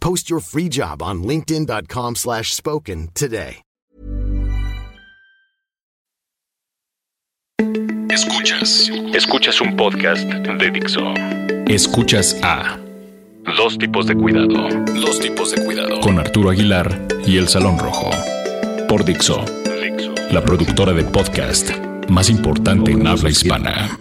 Post your free job on linkedin.com/spoken slash spoken today. Escuchas. Escuchas un podcast de Dixo. Escuchas a Dos tipos de cuidado. Dos tipos de cuidado. Con Arturo Aguilar y El Salón Rojo. Por Dixo. La productora de podcast más importante en habla hispana.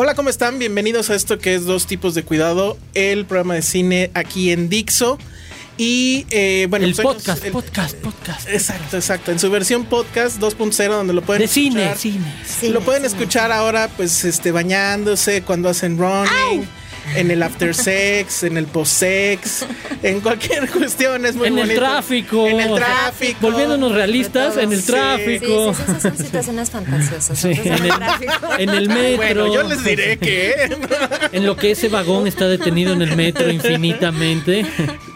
Hola, ¿cómo están? Bienvenidos a esto que es Dos Tipos de Cuidado, el programa de cine aquí en Dixo. Y eh, bueno, El pues podcast, el- podcast, podcast. Exacto, exacto. En su versión podcast 2.0, donde lo pueden De cine, escuchar. cine. lo pueden escuchar ahora, pues, este, bañándose, cuando hacen running, en el after sex, en el post sex, en cualquier cuestión. Es muy En el bonito. tráfico. En el tráfico. Volviéndonos realistas, en el Sí. tráfico. Sí, sí, sí, son situaciones fantasiosas. Sí, en, el, tráfico. en el metro. Bueno, yo les diré que. En lo que ese vagón está detenido en el metro infinitamente.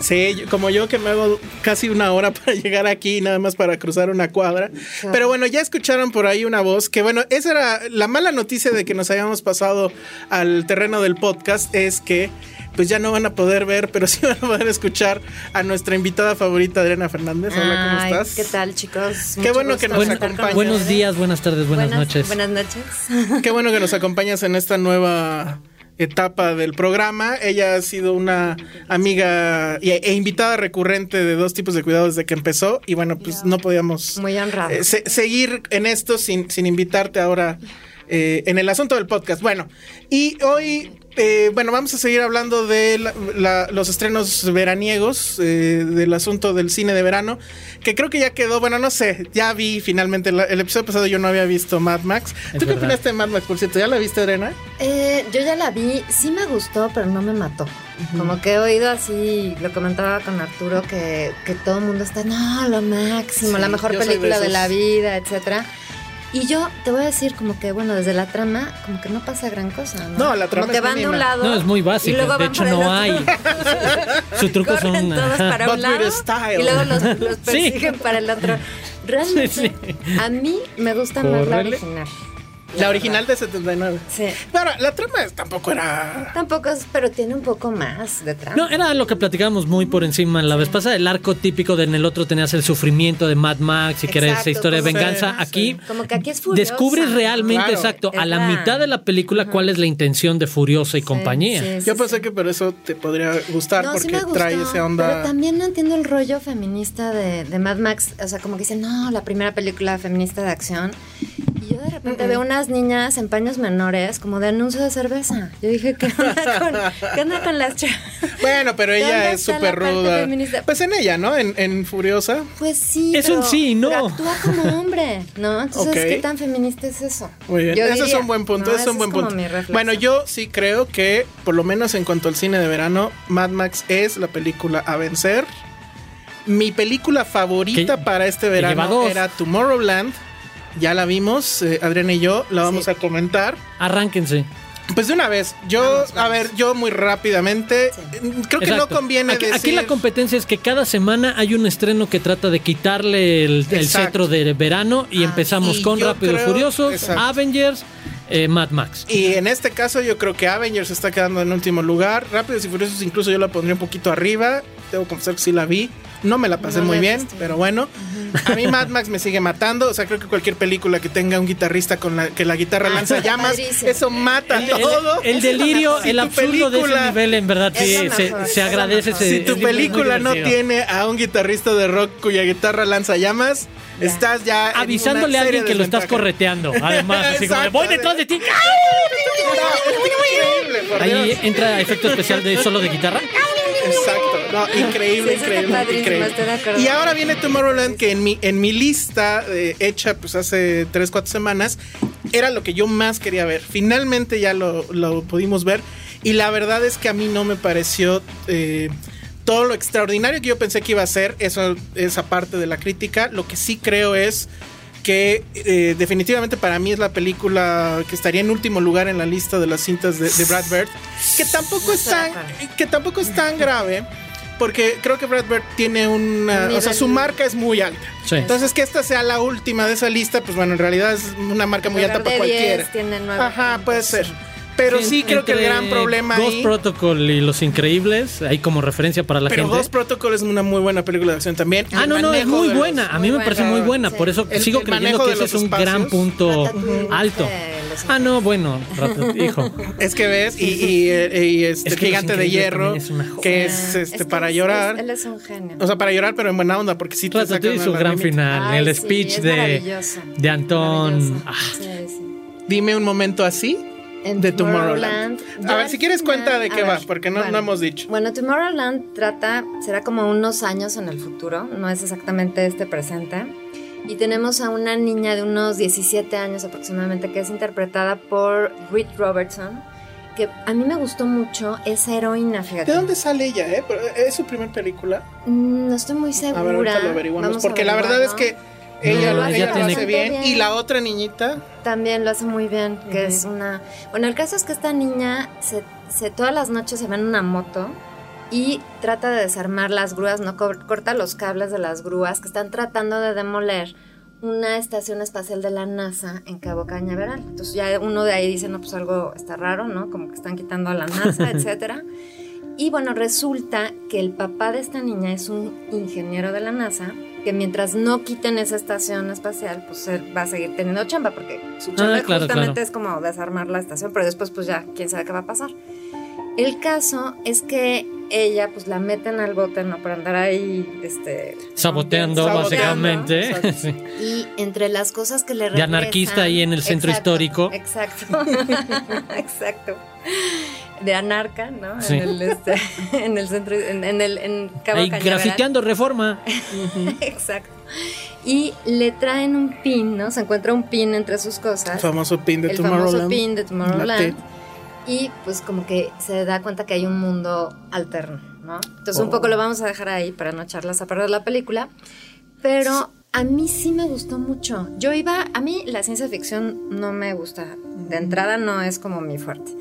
Sí, como yo que me hago casi una hora para llegar aquí, nada más para cruzar una cuadra. Pero bueno, ya escucharon por ahí una voz que, bueno, esa era la mala noticia de que nos hayamos pasado al terreno del podcast, es que pues ya no van a poder ver, pero sí van a poder escuchar a nuestra invitada favorita, Adriana Fernández. Hola, ¿cómo Ay, estás? ¿Qué tal, chicos? Qué Mucho bueno que nos acompañas. Buenos días, buenas tardes, buenas, noches. Buenas noches. Qué bueno que nos acompañas en esta nueva etapa del programa. Ella ha sido una amiga y- e invitada recurrente de dos tipos de cuidados desde que empezó y bueno, pues no podíamos Muy honrado. eh, se- seguir en esto sin, sin invitarte ahora eh, en el asunto del podcast. Bueno, y hoy, eh, bueno, vamos a seguir hablando de la- la- los estrenos veraniegos, eh, del asunto del cine de verano, que creo que ya quedó, bueno, no sé, ya vi finalmente, la- el episodio pasado yo no había visto Mad Max. ¿Tú qué opinaste de Mad Max, por cierto? ¿Ya la viste, Adriana? Eh, yo ya la vi, sí me gustó, pero no me mató. Como que he oído así, lo comentaba con Arturo, que, que todo el mundo está, no, lo máximo, Sí, la mejor de película de, la vida, etcétera. Y yo te voy a decir como que, bueno, desde la trama, como que no pasa gran cosa, ¿no? No, la trama como que es van de mínima. un lado. No, es muy y básica. luego De van hecho, para el no otro. hay. Sus trucos Corren son. todos para But un lado y luego los, los Sí. persiguen para el otro. Realmente, Sí, a mí me gusta más la original. La original de 79. Sí. Pero la trama tampoco era... Tampoco es, pero tiene un poco más de trama. No, era lo que platicábamos muy por encima la vez pasada. El arco típico de en el otro tenías el sufrimiento de Mad Max y que era esa historia de como que- venganza. Sí, Aquí Como que aquí es furiosa. descubres realmente, Claro. exacto, a la la- mitad de la película cuál es la intención de Furiosa y compañía. Sí, sí, Yo pensé sí. que por eso te podría gustar, No, porque gustó, trae esa onda... Pero también no entiendo el rollo feminista de, de Mad Max. O sea, como que dicen, no, la primera película feminista de acción. Y yo de repente veo unas niñas en paños menores como de anuncio de cerveza. Yo dije, ¿qué onda con, ¿qué onda con las chavas? Bueno, pero ella ¿Dónde es súper ruda. feminista? Pues en ella, ¿no? En, en Furiosa. Pues sí. Es un sí no. pero actúa como hombre, ¿no? Entonces. ¿qué tan feminista es eso? Muy bien. Yo Ese es un buen punto. ¿no? ese es un buen punto. Bueno, yo sí creo que, por lo menos en cuanto al cine de verano, Mad Max es la película a vencer. Mi película favorita para este verano era Tomorrowland. Ya la vimos, eh, Adriana y yo, la vamos Sí. a comentar. Arránquense. Pues de una vez, yo, a ver, yo muy rápidamente, Sí. eh, creo que Exacto. no conviene aquí, decir... aquí la competencia es que cada semana hay un estreno que trata de quitarle el, el cetro de verano y Ah, empezamos y con y creo- Furiosos, exacto. Avengers, eh, Mad Max. Y en este caso yo creo que Avengers está quedando en último lugar. Rápidos y Furiosos incluso yo la pondría un poquito arriba. Debo confesar que sí la vi. No me la pasé No muy bien, visto. pero bueno. A mí Mad Max me sigue matando. O sea, creo que cualquier película que tenga un guitarrista con la que la guitarra Ah, lanza llamas, padrísimo. eso mata El, todo. el- el delirio, Si el absurdo de ese nivel, en verdad, sí, se, agradece ese Si tu película no tiene a un guitarrista de rock cuya guitarra lanza llamas, Ya. estás ya. Avisándole a alguien que lo estás correteando. Además, así como voy detrás de ti. Ahí entra efecto especial de solo de guitarra. Exacto, no, increíble, Sí, increíble, padrísimo, increíble. estoy de acuerdo. Y ahora viene Tomorrowland que en mi en mi lista eh, hecha pues hace 3, 4 semanas era lo que yo más quería ver. Finalmente ya lo, lo pudimos ver y la verdad es que a mí no me pareció eh, todo lo extraordinario que yo pensé que iba a ser, eso esa parte de la crítica. Lo que sí creo es que eh, definitivamente para mí es la película que estaría en último lugar en la lista de las cintas de, de Brad Bird, que tampoco es tan, que tampoco es tan grave. Porque creo que Brad Bird tiene una. Un O sea, su marca es muy alta. Sí. Entonces, que esta sea la última de esa lista, pues bueno, en realidad es una marca muy alta para 10 cualquiera. tiene nueve Ajá, puntos. puede ser. Pero sí, creo que el gran problema Ghost ahí. Protocol y Los Increíbles, ahí como referencia para la Pero gente. Ghost Protocol es una muy buena película de acción también. Ah, El no, no, es muy los- buena. A mí Muy me parece muy buena. Sí. Por eso El- sigo el creyendo que ese es un gran punto alto. de los Ah, no, bueno, hijo. Es que ves, y, y, eh, y este Es que Gigante de Hierro, también es una joya. que Ah, es este que para es- llorar. es- él es un genio. O sea, para llorar, pero en buena onda, porque sí te sacan y su gran final, Ay, el sí, speech es de, de Antón. Ah, Sí, sí. Dime un momento así de Tomorrowland. A ver, si quieres final- cuenta de qué ver, va, porque no, bueno. no hemos dicho. Bueno, Tomorrowland trata, será como unos años en el futuro, no es exactamente este presente. Y tenemos a una niña de unos 17 años aproximadamente que es interpretada por Reed Robertson, que a mí me gustó mucho esa heroína, fíjate. ¿De dónde sale ella, eh? Pero, ¿Es su primer película? Mm, No estoy muy A segura. ver, ahorita lo averiguamos. Vamos a porque la verdad es que ella, No, lo- ella ella lo tiene- hace bien. Bien. Y la otra niñita, También lo hace muy bien, que es una... Bueno, el caso es que esta niña se, se- todas las noches se va en una moto y trata de desarmar las grúas, no Co- corta los cables de las grúas que están tratando de demoler una estación espacial de la NASA en Cabo Cañaveral. Entonces ya uno de ahí dice, no, pues algo está raro, ¿no? Como que están quitando a la NASA, etcétera. Y bueno, resulta que el papá de esta niña es un ingeniero de la NASA que mientras no quiten esa estación espacial, pues él va a seguir teniendo chamba porque su chamba Ah, claro, justamente claro. es como desarmar la estación, pero después pues ya, quién sabe qué va a pasar. El caso es que ella pues la meten al bote, ¿no? Por andar ahí, este... saboteando, Saboteando, básicamente. Y entre las cosas que le De regresan... anarquista ahí en el centro histórico. Exacto. exacto. De anarca, ¿no? Sí. En, el, este, en el centro, en, en el en Cabo Ahí Cañaveral. grafiteando reforma. Exacto. Y le traen un pin, ¿no? Se encuentra un pin entre sus cosas. el famoso pin de el Tomorrowland. famoso pin de La Tomorrowland. Y pues como que se da cuenta que hay un mundo alterno, ¿no? Entonces un Oh. poco lo vamos a dejar ahí para no echarlas a perder la película. Pero a mí sí me gustó mucho. Yo iba, a mí la ciencia ficción no me gusta. De entrada no es como mi fuerte.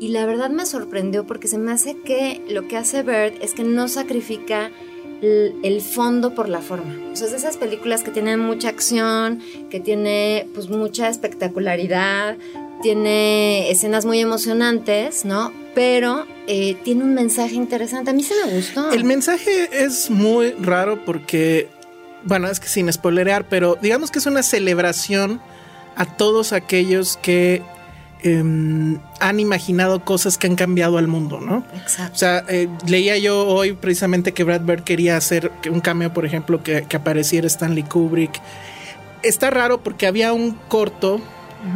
Y la verdad me sorprendió porque se me hace que lo que hace Bird es que no sacrifica el, el fondo por la forma. O sea, es de esas películas que tienen mucha acción, que tiene pues mucha espectacularidad, tiene escenas muy emocionantes, ¿no? Pero eh, tiene un mensaje interesante. A mí sí me gustó. El mensaje es muy raro porque, bueno, es que sin spoilerear, pero digamos que es una celebración a todos aquellos que em, han imaginado cosas que han cambiado al mundo, ¿no? Exacto. O sea, eh, leía yo hoy precisamente que Brad Bird quería hacer un cameo, por ejemplo, que, que apareciera Stanley Kubrick. Está raro porque había un corto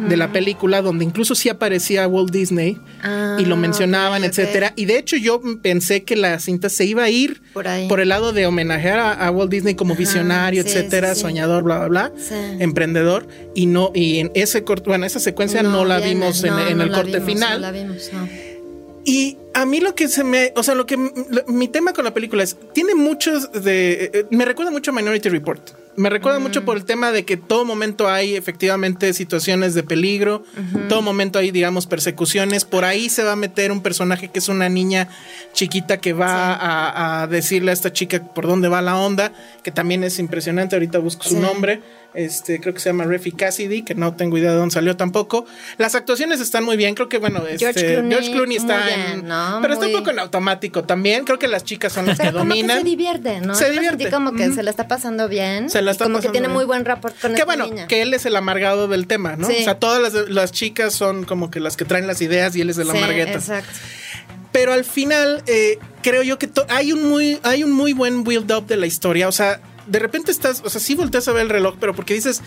de la película donde incluso sí aparecía Walt Disney Ah, y lo mencionaban, ok, ok. etcétera. Y de hecho yo pensé que la cinta se iba a ir Por ahí. el lado de homenajear a, a Walt Disney como Ajá, visionario, sí, etcétera, sí, sí. soñador, bla, bla, bla, emprendedor. Y no, y en ese corto, bueno, esa secuencia no, la vimos en, no, en no el corte vimos, final. No la vimos, no. Y a mí lo que se me, o sea, lo que lo- mi tema con la película es, tiene muchos de, eh, me recuerda mucho a Minority Report. Me recuerda mucho por el tema de que todo momento hay efectivamente situaciones de peligro, todo momento hay, digamos, persecuciones. Por ahí se va a meter un personaje que es una niña chiquita que va a, a decirle a esta chica por dónde va la onda, que también es impresionante. Ahorita busco su nombre. Este, creo que se llama Refi Cassidy, que no tengo idea de dónde salió tampoco. Las actuaciones están muy bien, creo que bueno, George este, Clooney, George Clooney está en- bien, ¿no? pero está un poco en automático también. Creo que las chicas son las que dominan. se divierte, ¿no? Se divierte. sentí como que se la está pasando bien. Se la está como que tiene bien. muy buen rapport con Que esta bueno, niña. que él es el amargado del tema, ¿no? Sí. O sea, todas las, las chicas son como que las que traen las ideas y él es el Sí, amargueta. exacto. Pero al final, eh, creo yo que hay un muy, hay un muy buen build up de la historia. O sea, de repente estás, o sea, sí volteas a ver el reloj, pero porque dices,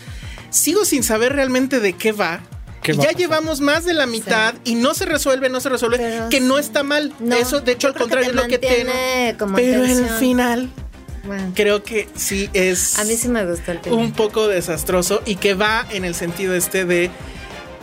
sigo sin saber realmente de qué va. ¿Qué y va a ya llevamos más de la mitad y no se resuelve, no se resuelve, Pero que no está mal. No, Eso, de hecho, al contrario, es lo que tiene. como Pero el final, Bueno, creo que sí es a mí sí me gustó el final. un poco desastroso y que va en el sentido este de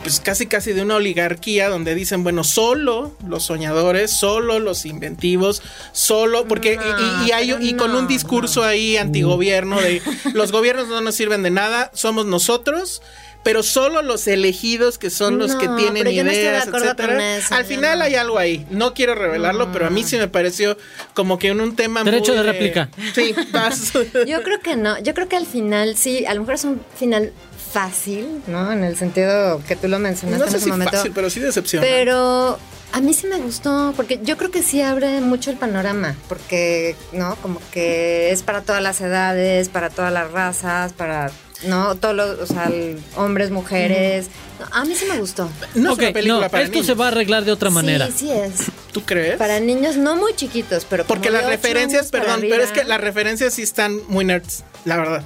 pues casi casi de una oligarquía donde dicen, bueno, solo los soñadores, solo los inventivos, solo porque y- y, y hay y con un no, discurso ahí antigobierno de los gobiernos no nos sirven de nada, somos nosotros pero solo los elegidos que son los No, que tienen pero yo no estoy de ideas, acuerdo etcétera. con eso, Al final no. hay algo ahí. No quiero revelarlo, pero a mí sí me pareció como que en un tema Derecho muy de réplica. Sí, vas. Yo creo que no. Yo creo que al final, sí, a lo mejor es un final fácil, ¿no? En el sentido que tú lo mencionaste no en sé ese si momento. fácil, pero sí decepciona. Pero a mí sí me gustó, porque yo creo que sí abre mucho el panorama, porque, ¿no? Como que es para todas las edades, para todas las razas, para, ¿no? Todos los, o sea, hombres, mujeres. No, a mí sí me gustó. no Ok, es una película no, para esto niños. se va a arreglar de otra manera. Sí, sí es. ¿Tú crees? Para niños no muy chiquitos, pero Porque las referencias, perdón, pero es que las referencias sí están muy nerds, la verdad.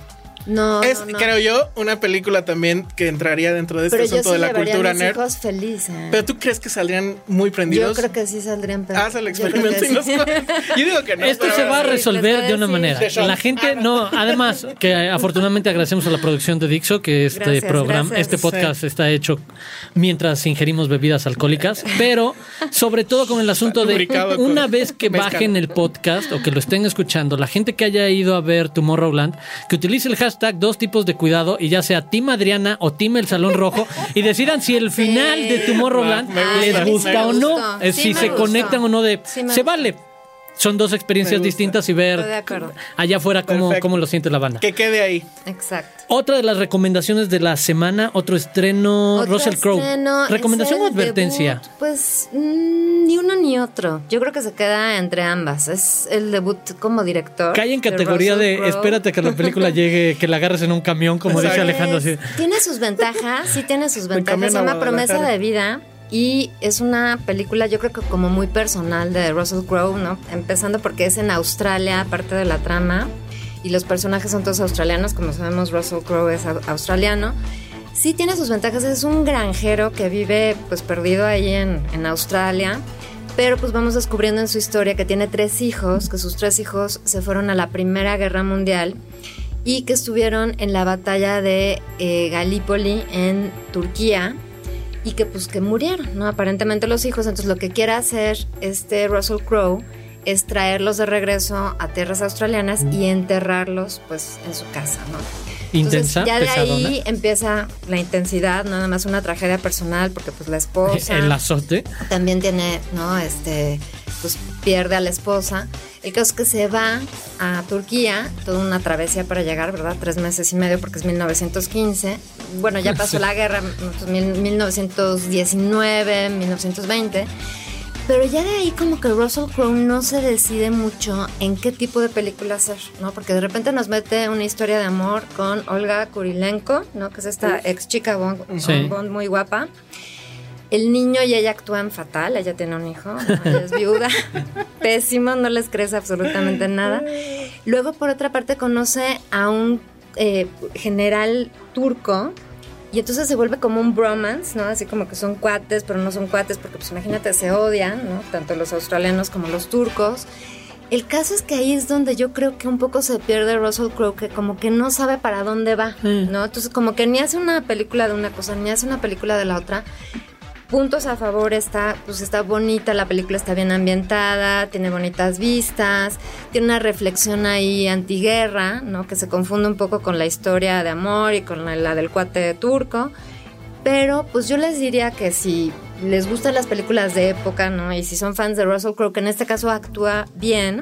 No, es, no, no. creo yo, una película también que entraría dentro de este Pero yo asunto sí de la cultura a mis nerd. hijos felices. Pero tú crees que saldrían muy prendidos. Yo creo que sí saldrían pero Haz el experimento y nos. Yo digo que no. Esto se va a resolver de una manera. La gente no, además que afortunadamente agradecemos a la producción de Dixo que este Gracias, programa, gracias. este podcast está hecho mientras ingerimos bebidas alcohólicas, pero sobre todo con el asunto de una vez que bajen el podcast o que lo estén escuchando, la gente que haya ido a ver Tomorrowland, que utilice el hashtag dos tipos de cuidado y ya sea Team Adriana o Team El Salón Rojo y decidan si el final de Tomorrowland gusta, les gusta o no, eh, Sí si se gustó. conectan o no de Sí se gustó. vale. Son dos experiencias distintas y ver allá afuera cómo, cómo lo siente la banda. Que quede ahí. Exacto. Otra de las recomendaciones de la semana, otro estreno, Otro Russell Crowe. ¿Recomendación es o advertencia? debut, pues mm, ni uno ni otro. Yo creo que se queda entre ambas. Es el debut como director. Cae en categoría de espérate que la película llegue, que la agarres en un camión, como dice Exacto. Alejandro. Así. Tiene sus ventajas, sí tiene sus ventajas. Se llama Promesa de Vida y es una película yo creo que como muy personal de Russell Crowe, ¿no? Empezando porque es en Australia, aparte de la trama, y los personajes son todos australianos, como sabemos Russell Crowe es au- australiano. Sí tiene sus ventajas, es un granjero que vive pues perdido ahí en, en Australia. Pero pues vamos descubriendo en su historia que tiene tres hijos, que sus tres hijos se fueron a la Primera Guerra Mundial y que estuvieron en la batalla de eh, Galípoli en Turquía y que pues que murieron, ¿no? Aparentemente los hijos, entonces lo que quiere hacer este Russell Crowe es traerlos de regreso a tierras australianas y enterrarlos pues en su casa, ¿no? Intensa, Entonces, ya de pesadona. ahí empieza la intensidad, nada más una tragedia personal porque pues la esposa El azote. también tiene, ¿no? Este, pues pierde a la esposa. El caso es que se va a Turquía, toda una travesía para llegar, ¿verdad? Tres meses y medio porque es 1915. Bueno, ya pasó la guerra, pues, mil- 1919, 1920. Pero ya de ahí como que Russell Crowe no se decide mucho en qué tipo de película hacer, ¿no? Porque de repente nos mete una historia de amor con Olga Kurilenko, ¿no? Que es esta ex chica Bond, Sí. Bond muy guapa. El niño y ella actúan fatal, ella tiene un hijo, ¿no? ella es viuda, pésimo, no les crees absolutamente nada. Luego, por otra parte, conoce a un eh, general turco y entonces se vuelve como un bromance, ¿no? Así como que son cuates, pero no son cuates porque, pues imagínate, se odian, ¿no? Tanto los australianos como los turcos. El caso es que ahí es donde yo creo que un poco se pierde Russell Crowe, que como que no sabe para dónde va, ¿no? Entonces como que ni hace una película de una cosa, ni hace una película de la otra. Puntos a favor está, pues está bonita, la película está bien ambientada, tiene bonitas vistas, tiene una reflexión ahí antiguerra, ¿no? Que se confunde un poco con la historia de amor y con la, la del cuate turco. Pero pues yo les diría que si les gustan las películas de época, ¿no? Y si son fans de Russell Crowe, que en este caso actúa bien,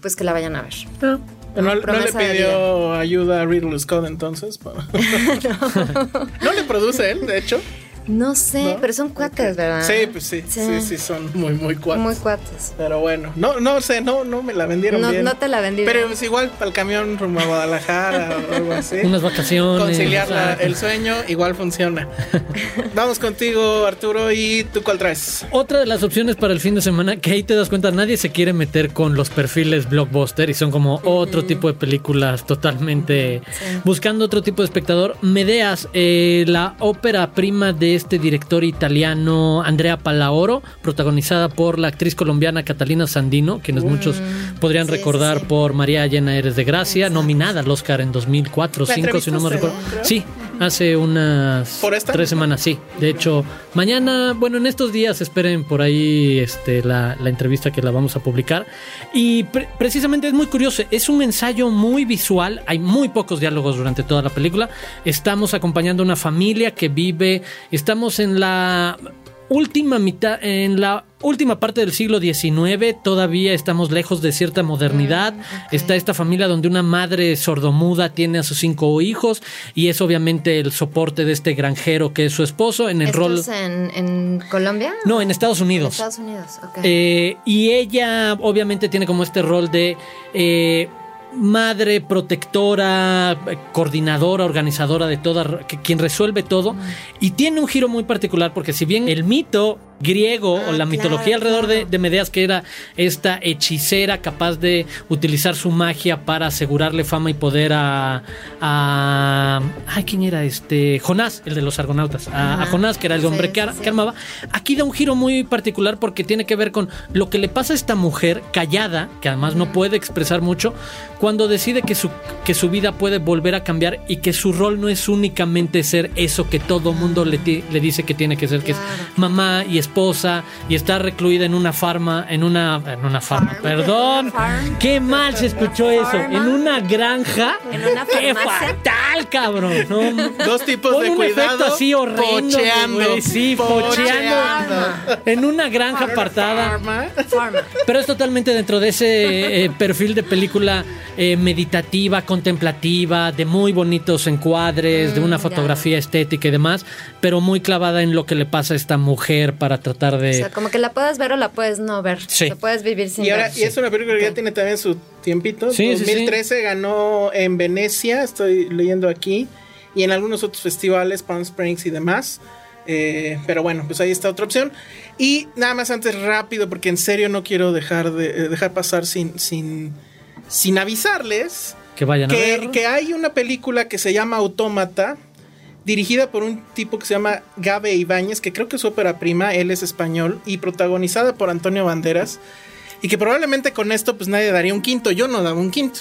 pues que la vayan a ver. Ah, ¿No, le pidió ayuda a Ridley Scott entonces? no. le produce él, de hecho? No sé, pero son cuates, ¿verdad? Sí, pues sí, sí, sí, son muy, muy cuates. Muy cuates. Pero bueno, no, no sé, no, no me la vendieron no, bien. No te la vendieron. Pero es igual para el camión rumbo a Guadalajara o algo así. Unas vacaciones. Conciliar el sueño igual funciona. Vamos contigo, Arturo, ¿y tú cuál traes? Otra de las opciones para el fin de semana, que ahí te das cuenta, nadie se quiere meter con los perfiles blockbuster y son como otro tipo de películas totalmente buscando otro tipo de espectador. Medeas, eh, la ópera prima de este director italiano Andrea Palaoro, protagonizada por la actriz colombiana Catalina Sandino, quienes mm, muchos podrían recordar por María Llena Eres de Gracia, nominada al Oscar en 2004 o 2005, si no me recuerdo. Sí, hace unas tres semanas, sí. De hecho, mañana, bueno, en estos días esperen por ahí este, la, entrevista que la vamos a publicar. Y precisamente es muy curioso, es un ensayo muy visual, hay muy pocos diálogos durante toda la película. Estamos acompañando a una familia que vive, estamos en la última mitad, en la última parte del siglo XIX, todavía estamos lejos de cierta modernidad. Mm, Está esta familia donde una madre sordomuda tiene a sus cinco hijos y es obviamente el soporte de este granjero que es su esposo en el rol. En, en Colombia? No, en Estados Unidos. Estados Unidos, ok. Eh, y ella obviamente tiene como este rol de. Eh, madre, protectora, coordinadora, organizadora de toda, quien resuelve todo. Y tiene un giro muy particular porque si bien el mito griego o la ah, mitología alrededor de, Medeas, que era esta hechicera capaz de utilizar su magia para asegurarle fama y poder a. a ay, ¿quién era este? Jonás, el de los argonautas. A, Jonás, que era el hombre que, armaba. Aquí da un giro muy particular porque tiene que ver con lo que le pasa a esta mujer callada, que además no puede expresar mucho, cuando decide que su, que su vida puede volver a cambiar y que su rol no es únicamente ser eso que todo mundo le, le dice que tiene que ser, que es mamá y esposa y está recluida en una farma, en una, en una farma, perdón. Qué mal se escuchó eso. En una granja. En una Qué fatal, cabrón. Dos tipos de un cuidado. efecto así horrendo. Pocheando. Sí, pocheando. En una granja apartada. Pero es totalmente dentro de ese eh, perfil de película eh, meditativa, contemplativa, de muy bonitos encuadres, de una mm, fotografía estética y demás, pero muy clavada en lo que le pasa a esta mujer para tratar de... O sea, como que la puedes ver o la puedes no ver. Sí. puedes vivir sin y ahora, Y es una película que ya tiene también su tiempito. Sí, 2013 ganó en Venecia, estoy leyendo aquí, y en algunos otros festivales, Palm Springs y demás. Eh, pero bueno, pues ahí está otra opción. Y nada más antes rápido, porque en serio no quiero dejar de eh, dejar pasar sin, sin, sin avisarles que vayan que, a ver. que hay una película que se llama Autómata dirigida por un tipo que se llama Gabe Ibáñez, que creo que es ópera prima, él es español, y protagonizada por Antonio Banderas, y que probablemente con esto pues nadie daría un quinto, yo no daba un quinto.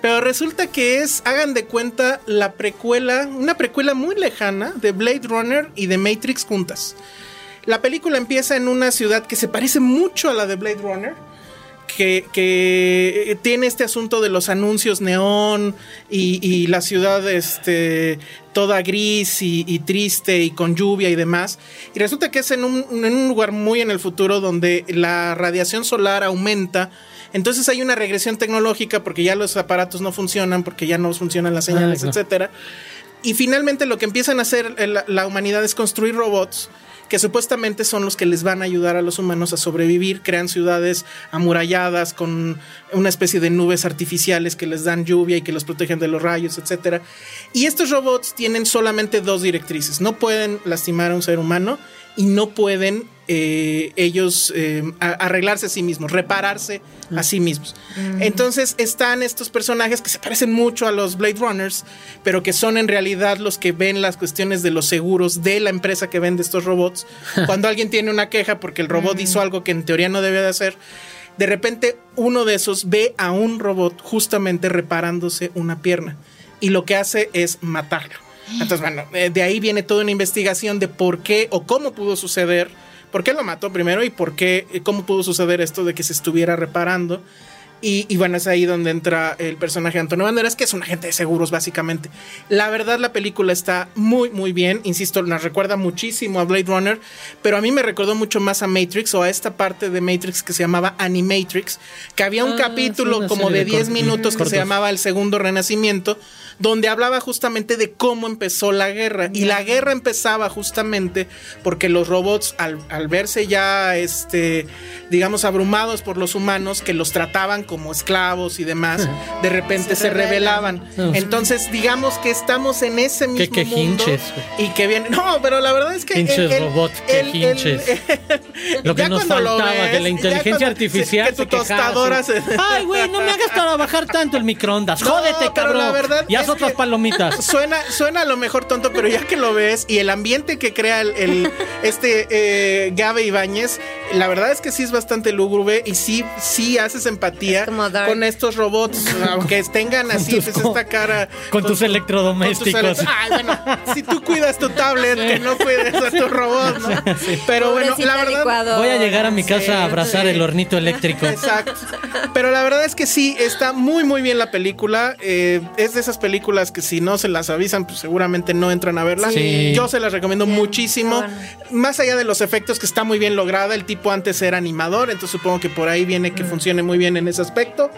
Pero resulta que es, hagan de cuenta, la precuela, una precuela muy lejana de Blade Runner y de Matrix juntas. La película empieza en una ciudad que se parece mucho a la de Blade Runner que, tiene este asunto de los anuncios neón y, la ciudad este, toda gris y, triste y con lluvia y demás. Y resulta que es en un, en un lugar muy en el futuro donde la radiación solar aumenta. Entonces hay una regresión tecnológica porque ya los aparatos no funcionan, porque ya no funcionan las señales, etcétera. Y finalmente lo que empiezan a hacer la humanidad es construir robots que supuestamente son los que les van a ayudar a los humanos a sobrevivir, crean ciudades amuralladas con una especie de nubes artificiales que les dan lluvia y que los protegen de los rayos, etc. Y estos robots tienen solamente dos directrices, no pueden lastimar a un ser humano y no pueden eh, ellos eh, arreglarse a sí mismos, repararse a sí mismos. Entonces están estos personajes que se parecen mucho a los Blade Runners, pero que son en realidad los que ven las cuestiones de los seguros de la empresa que vende estos robots. Cuando alguien tiene una queja porque el robot hizo algo que en teoría no debe de hacer, de repente uno de esos ve a un robot justamente reparándose una pierna y lo que hace es matarlo. Entonces, bueno, eh, de ahí viene toda una investigación de por qué o cómo pudo suceder, por qué lo mató primero y por qué, eh, cómo pudo suceder esto de que se estuviera reparando. Y, bueno, es ahí donde entra el personaje de Antonio Banderas, que es un agente de seguros, básicamente. La verdad, la película está muy, muy bien. Insisto, nos recuerda muchísimo a Blade Runner, pero a mí me recordó mucho más a Matrix o a esta parte de Matrix que se llamaba Animatrix, que había un Ah, capítulo como de de 10 cortos. minutos que Cortos. se llamaba El Segundo Renacimiento, donde hablaba justamente de cómo empezó la guerra. Y la guerra empezaba justamente porque los robots, al, al verse ya, este, digamos, abrumados por los humanos, que los trataban como esclavos y demás, de repente Se rebelaban. Entonces, digamos que estamos en ese mismo Qué mundo. quejinches, Y que viene. No, pero la verdad es que. Robots, quejinches. Lo que ya nos cuando lo faltaba, que ves, la ya inteligencia cuando- artificial que tu se tostadora se- Ay, güey, no me hagas trabajar tanto el microondas. No, Jódete, pero cabrón. la verdad otras palomitas. Suena, suena a lo mejor tonto, pero ya que lo ves y el ambiente que crea el, el- este eh, Gabe Ibáñez, la verdad es que sí es bastante lúgubre y sí, sí haces empatía Es con estos robots, aunque tengan así tus pues, esta cara. con tus electrodomésticos. con tus ele- Ay, bueno, si tú cuidas tu tablet, que no cuides a tu robot, ¿no? Pero bueno, la verdad. Voy a llegar a mi casa Sí, a abrazar sí. el hornito eléctrico. Exacto. Pero la verdad es que sí, está muy, muy bien la película. Eh, es de esas películas que si no se las avisan, pues seguramente no entran a verla. Sí. Yo se las recomiendo Bien, muchísimo. bueno. Más allá de los efectos, que está muy bien lograda. El tipo antes era animador, entonces supongo que por ahí viene Mm. que funcione muy bien en ese aspecto.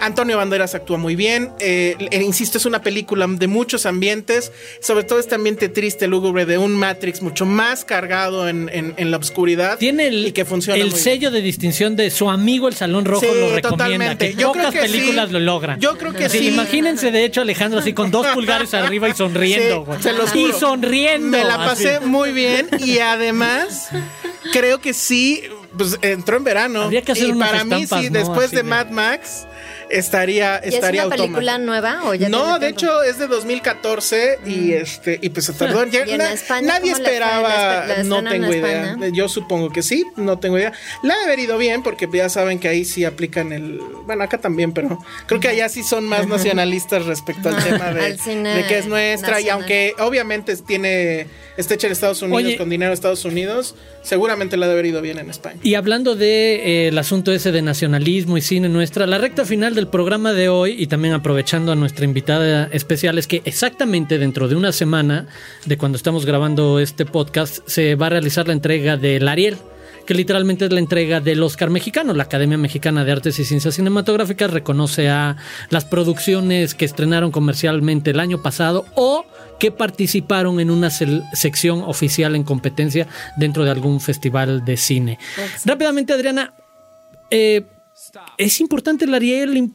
Antonio Banderas actúa muy bien. Eh, eh, insisto, es una película de muchos ambientes. Sobre todo este ambiente triste, lúgubre de un Matrix mucho más cargado en, en- en la oscuridad. Tiene el, y que funciona el muy bien. sello de distinción de su amigo el Salón Rojo Sí, lo recomienda. Que Yo creo pocas que películas sí. lo logran. Yo creo que sí. Imagínense, de hecho, Alejandro así con dos pulgares arriba y sonriendo. Se los y juro. sonriendo. Me la así. pasé muy bien y además creo que sí, pues entró en verano. Habría que hacer y unas para mí estampas, sí, ¿no? después Así de de- Mad Max estaría ¿Y es estaría una película nueva o ya No, de tiempo? hecho es de 2014 y este y pues perdón, ya ¿Y en na- España nadie esperaba, ¿La espe- la no tengo en idea. España? Yo supongo que sí, no tengo idea. La ha de haber ido bien porque ya saben que ahí sí aplican el, bueno, acá también, pero creo que allá sí son más nacionalistas respecto al tema de, Al cine de que es nuestra y aunque obviamente tiene está hecha en Estados Unidos Oye. con dinero de Estados Unidos, seguramente la ha de haber ido bien en España. Y hablando de eh, el asunto ese de nacionalismo y cine nuestra, la recta final del programa de hoy y también aprovechando a nuestra invitada especial es que exactamente dentro de una semana de cuando estamos grabando este podcast se va a realizar la entrega del Ariel que literalmente es la entrega del Oscar mexicano. La Academia Mexicana de Artes y Ciencias Cinematográficas reconoce a las producciones que estrenaron comercialmente el año pasado o que participaron en una sección oficial en competencia dentro de algún festival de cine. Rápidamente, Adriana, eh, ¿es importante el Ariel?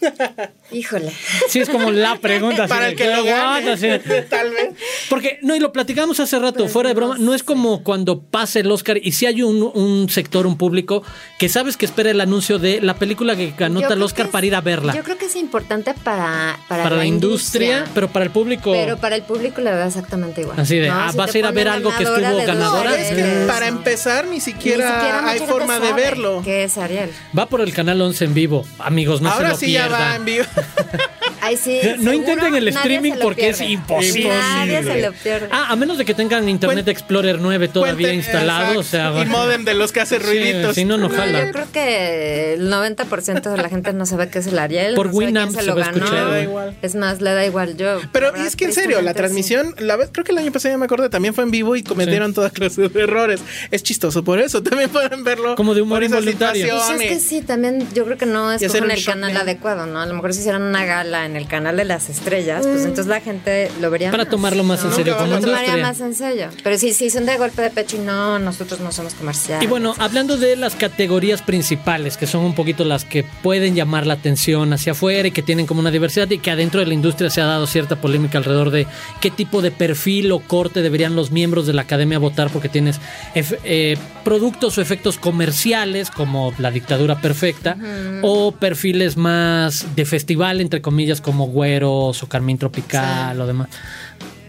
Híjole. Sí, es como la pregunta. Para el que lo ¿qué gane? Así tal vez. Porque, no, y lo platicamos hace rato, Pues fuera de broma, no es como cuando pase el Oscar y si hay un, un sector, un público, que sabes que espera el anuncio de la película que ganó creo Oscar que para ir a verla. Yo creo que es importante para, para, para la industria, pero para el público. Pero para el público le da exactamente igual. Así de, ¿no? ah, Si vas a ir a ver algo que estuvo ganadora. No, es que para empezar ni Ni siquiera, hay forma de verlo. ¿Qué es Ariel? Va por el canal 11 en vivo. Amigos, no Ahora se lo sí ya va en vivo. Ay, sí, No intenten el streaming porque es imposible. Nadie se lo pierde. Ah, a menos de que tengan Internet Explorer 9 todavía Cuenten- instalado. O exacto. sea, y modem de los que hace Sí, ruiditos. si no, no No, jala. yo creo que el 90% de la gente no sabe qué es el Ariel. Por no Winamp se se lo va a ganó. escuchar, Le da igual. Es más, le da igual yo. Pero verdad, es que en serio, la sí. transmisión, la vez, creo que el año pasado ya me acordé, también fue en vivo y cometieron toda clase de errores. Es chistoso, por eso también pueden verlo. Como de humor involuntario. Pues es que sí, también yo creo que no un el canal adecuado, ¿no? A lo mejor si hicieran una gala en el canal de las estrellas, pues entonces la gente lo vería Para más, tomarlo más en serio como Lo tomaría industria. más en serio. Pero si, si son de golpe de pecho y no, nosotros no somos comerciales. Y bueno, hablando de las categorías principales, que son un poquito las que pueden llamar la atención hacia afuera y que tienen como una diversidad y que adentro de la industria se ha dado cierta polémica alrededor de qué tipo de perfil o corte deberían los miembros de la academia votar porque tienes eh, productos o efectos comerciales como la dictadura perfecta o perfiles más de festival, entre comillas, como güeros o carmín tropical o demás.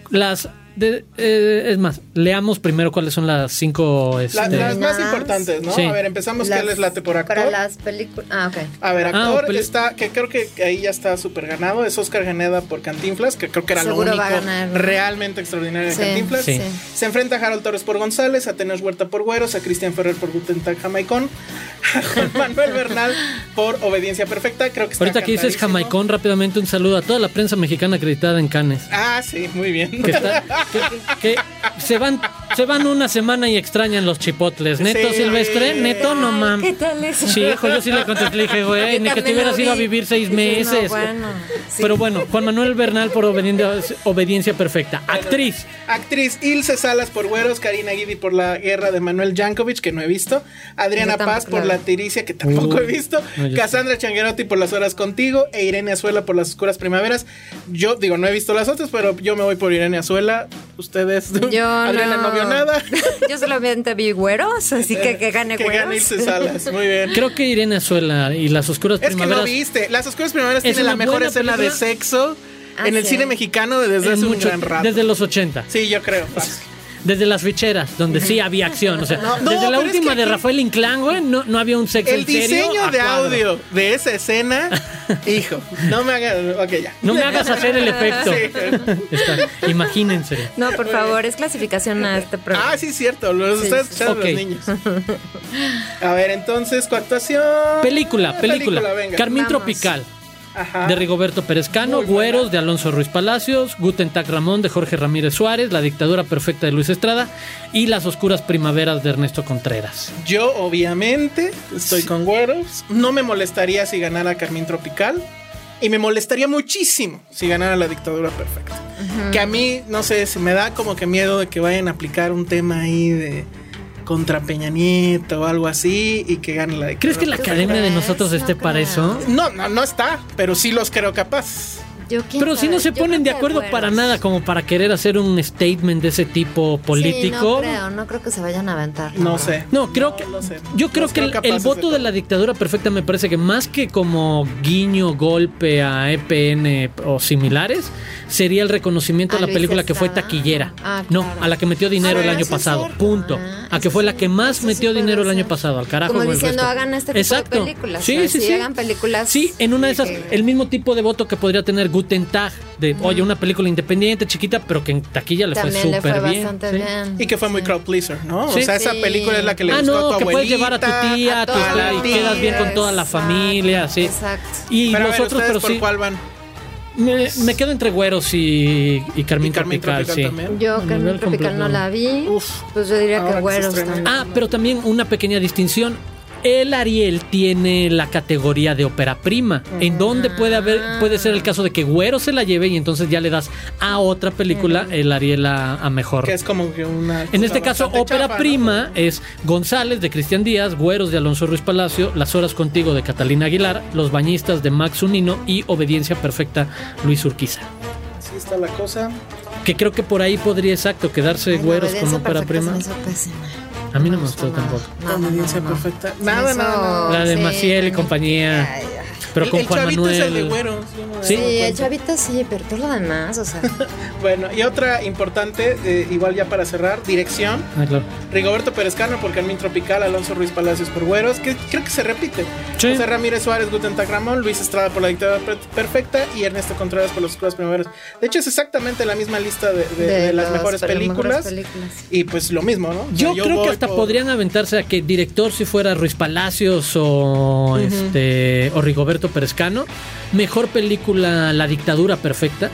Las de- eh, es más, leamos primero cuáles son las cinco. La- este, las más importantes, ¿no? Sí. A ver, empezamos. ¿Qué les late por actor? Para las películas. Ah, ok. A ver, Ah, actor está, que creo que ahí ya está súper ganado, es Oscar Geneda por Cantinflas, que creo que era Seguro lo único va a ganar, ¿no? realmente extraordinario de Sí, Cantinflas. sí. Se enfrenta a Harold Torres por González, a Tenoch Huerta por Güeros, a Cristian Ferrer por Guten Tag Jamaicón, a Juan Manuel Bernal por Obediencia Perfecta, creo que está Ahorita que dices. Jamaicón, rápidamente un saludo a toda la prensa mexicana acreditada en Cannes. Ah, sí, muy bien. Que, está- que- se van se van una semana y extrañan los chipotles. Neto Sí. Silvestre, neto no mam. ¿Qué tal eso? Sí, hijo, yo sí le contesté, le dije, güey, ni que te hubieras ido a vi. vivir seis no, meses. bueno, sí. Pero bueno, Juan Manuel Bernal por obediencia, obediencia perfecta. Actriz. Actriz Ilse Salas por Güeros, Karina Guidi por La Guerra de Manuel Jankovic, que no he visto, Adriana tampoco Paz por la. Tiricia, que tampoco he visto, No, Cassandra Changuerotti por Las Horas Contigo e Irene Azuela por Las Oscuras Primaveras. Yo digo, no he visto las otras, pero yo me voy por Irene Azuela. Ustedes, Yo Adriana no, vio nada. Yo solamente vi güeros, así que que gane que güeros. gane Ilse Salas, muy bien. Creo que Irene Azuela y las oscuras Es que no primaveras. viste. Las Oscuras Primaveras Es tiene la mejor escena de película. sexo Ah, en el sí. cine mexicano desde hace un mucho- gran rato. desde los 80. Sí, yo creo. fácil. Desde las ficheras, donde sí había acción. O sea, No, desde no, la es última que de Rafael Inclán, güey, no, no había un sexo El en serio diseño de audio de esa escena, hijo, no me hagas. Ok, ya. No me hagas hacer el efecto. Sí. Está, imagínense. No, por favor, es clasificación a este programa. Ah, sí, cierto, los Sí, escuchando los niños. A ver, entonces, coactuación. Película, película. venga. Carmín Vamos. Tropical. Ajá. De Rigoberto Pérez Cano, Muy buena. Güeros de Alonso Ruiz Palacios, Guten Tag Ramón de Jorge Ramírez Suárez, La dictadura perfecta de Luis Estrada y Las oscuras primaveras de Ernesto Contreras. Yo, obviamente, estoy con güeros. No me molestaría si ganara Carmín Tropical. Y me molestaría muchísimo si ganara la dictadura perfecta. Que a mí, no sé, se me da como que miedo de que vayan a aplicar un tema ahí de contra Peña Nieto o algo así y que gane la dictadura. ¿Crees que la ¿Tú academia de nosotros No esté para eso? No, no, no está, pero sí los creo capaz. Yo, ¿quién Pero si no se ponen de acuerdo para nada como para querer hacer un statement de ese tipo Sí, político. no creo, no creo que se vayan a aventar. No sé. No, creo que lo sé. yo creo Los que el, voto de, la dictadura perfecta me parece que más que como guiño, golpe a EPN o similares, sería el reconocimiento a, A la Luis película que fue taquillera. Ah, No, claro. a la que metió dinero Ah, el año pasado. cierto. Punto. Ah, a que fue la que más sí metió dinero el año ser. pasado. Al carajo. Como diciendo, hagan este tipo Exacto. de películas. Sí, sí, sí, sí. hagan películas. Sí, en una de esas, el mismo tipo de voto que podría tener Guten Tag, de, oye, una película independiente, chiquita, pero que en taquilla le También fue le fue súper bien. bastante sí. bien. Y que fue muy Sí. crowd pleaser, ¿no? Sí. O sea, esa Sí. película es la que le Ah, gustó a no, tu que puedes abuelita, llevar a tu tía, a tu la y quedas bien con toda la exacto, familia, sí. exacto. Y Pero a ver, nosotros, ¿ustedes pero por sí. cuál van? Me, me quedo entre güeros y, y Carmín ¿Y Carmín Tropical, Tropical sí. también? Yo, A Carmen nivel Tropical completo. no la vi. Uf. Pues yo diría que güeros también. Ah, pero también una pequeña distinción. El Ariel tiene la categoría de ópera prima, en donde puede haber, puede ser el caso de que Güero se la lleve y entonces ya le das a otra película el Ariel a, a mejor. Que es como que una. En este caso, ópera prima es González de Cristian Díaz, Güeros de Alonso Ruiz Palacio, Las Horas Contigo de Catalina Aguilar, Los Bañistas de Max Unino y Obediencia Perfecta Luis Urquiza. Así está la cosa. Que creo que por ahí podría exacto quedarse Ay, Güeros con ópera prima. se me hizo pésima. A mí no me gustó gustó tampoco. No, no, Obediencia no, no. perfecta. Nada, nada. La de sí, Maciel y no. compañía. Ay, ay. Pero El- con el Juan chavito Manuel. es el de güero. yo no me Sí. doy Sí, el chavito sí, pero todo lo demás, o sea. Bueno, y otra importante, eh, igual ya para cerrar, dirección. Ah, claro. Rigoberto Pérez Cano por Carmín Tropical, Alonso Ruiz Palacios por Güeros, que creo que se repite. Sí. José Ramírez Suárez, Guten Tag Ramón, Luis Estrada por La Dictadura Per- Perfecta y Ernesto Contreras por Los Oscuras Primaveras. De hecho, es exactamente la misma lista de, de- de las mejores películas. películas. Y pues lo mismo, ¿no? O sea, Yo, creo que hasta por- podrían aventarse a que director si fuera Ruiz Palacios o este o Rigoberto Perezcano. Mejor película La dictadura perfecta.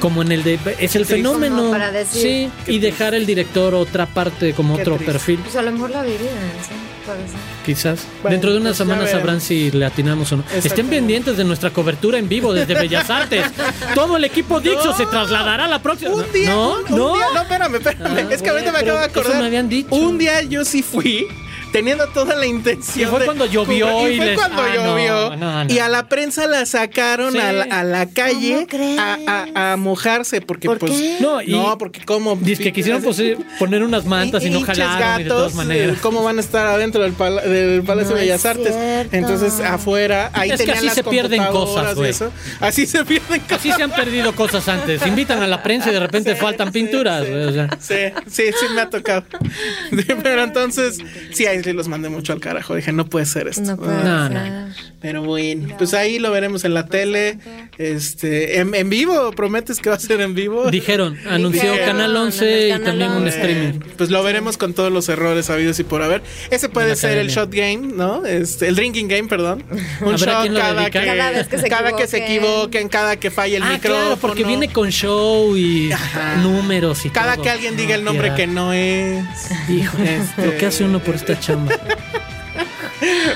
Como en el de es el fenómeno. Para decir- sí, y triste. dejar el director otra parte como Qué otro triste. perfil, Pues a lo mejor la vivían, sí, puede ser. quizás. Bueno, Dentro de unas pues semanas sabrán si le atinamos o no. Estén pendientes de nuestra cobertura en vivo desde Bellas Artes. Todo el equipo Dixo No. se trasladará la próxima. Un día, no, un, un no. día, no, espérame, espérame. Ah, es que ahorita me acabo de acordar. me habían dicho. Un día yo sí fui, teniendo toda la intención. Y fue cuando llovió y, y fue les- cuando Ah, llovió. no, no. Y a la prensa la sacaron Sí. a, la, a la calle a, a- a mojarse porque ¿Por pues qué? No, y- no, porque como Dice que quisieron pose- poner unas mantas y, no jalaron y de todas maneras. eh, ¿Cómo van a estar adentro del, pala- del Palacio No de Bellas es Artes? cierto. Entonces, afuera, ahí Es que así las se pierden cosas, güey. eso. Así se pierden cosas. Así se han perdido cosas antes. Invitan a la prensa y de repente Sí, faltan sí, pinturas. sí. güey, o sea. Sí, sí, sí me ha tocado. Pero entonces, sí, sí los mandé mucho al carajo. Dije, no puede ser esto. No puede No, ser. Pero bueno, pues ahí lo veremos en la tele. Este, en, en vivo, prometes que va a ser en vivo. Dijeron, anunció Dijeron, Canal en 11 el y también un 11. streaming. Pues lo veremos con todos los errores habidos y por haber. Ese De puede ser el shot game, ¿no? Este, el drinking game, perdón. Un shot cada que, Cada vez que se cada que se equivoquen. equivoquen, cada que falle el ah, micrófono. claro, porque viene con show y Ajá. números y Cada todo. que alguien diga el nombre que no es. Hijo, Este- lo que hace uno por esta chamba.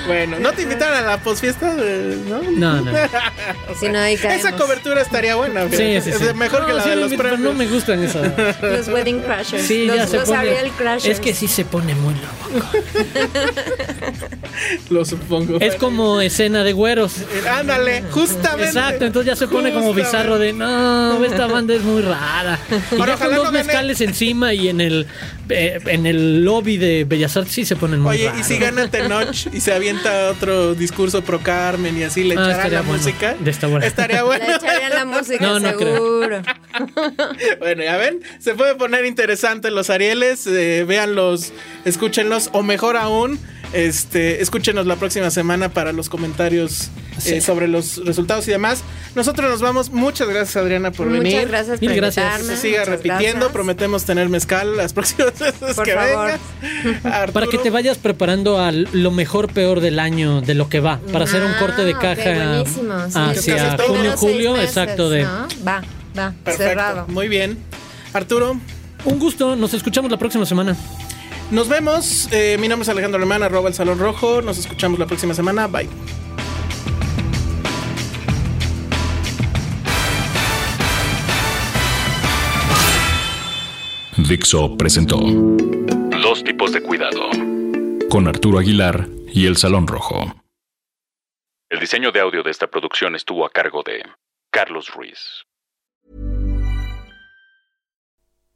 Bueno, ¿no te invitaron a la posfiesta? de- ¿No? No, no. Si no, ahí caemos. Esa cobertura estaría buena. Sí, sí, sí. Es mejor que la sí, de lo los premios. no me gustan esas. Los Wedding Crashers. Sí, los, ya se los pone. Ariel Crashers. Es que sí se pone muy loco. Lo supongo. Es como escena de güeros. Ándale, justamente. Exacto, entonces ya se pone como bizarro de no, esta banda es muy rara. Y ya con dos no gane- mezcales encima y en el eh, en el lobby de Bellas Artes sí se ponen muy Oye, raros. y si gana Tenoch y se avienta otro discurso pro Carmen y así le Ah, estaría la bueno. música. De esta buena. Estaría bueno. Le echarían la música, No, no creo. seguro. Bueno, ya ven, se puede poner interesante los Arieles, eh, véanlos, escúchenlos, o mejor aún, este, escúchenos la próxima semana para los comentarios eh, sobre los resultados y demás. Nosotros nos vamos, muchas gracias Adriana por Muchas venir. gracias Mil por gracias. Se siga Muchas repitiendo, gracias. prometemos tener mezcal las próximas veces Por que favor. vengas. Arturo, Para que te vayas preparando a lo mejor peor del año, de lo que va, para hacer un Ah, corte de caja buenísimo, sí. Casi hacia junio, julio, meses, exacto de ¿no? Va, va, Perfecto, cerrado. muy bien. Arturo, un gusto, nos escuchamos la próxima semana. Nos vemos. Eh, mi nombre es Alejandro Alemán, arroba el Salón Rojo. Nos escuchamos la próxima semana. Bye. Dixo presentó Dos tipos de cuidado con Arturo Aguilar y El Salón Rojo. El diseño de audio de esta producción estuvo a cargo de Carlos Ruiz.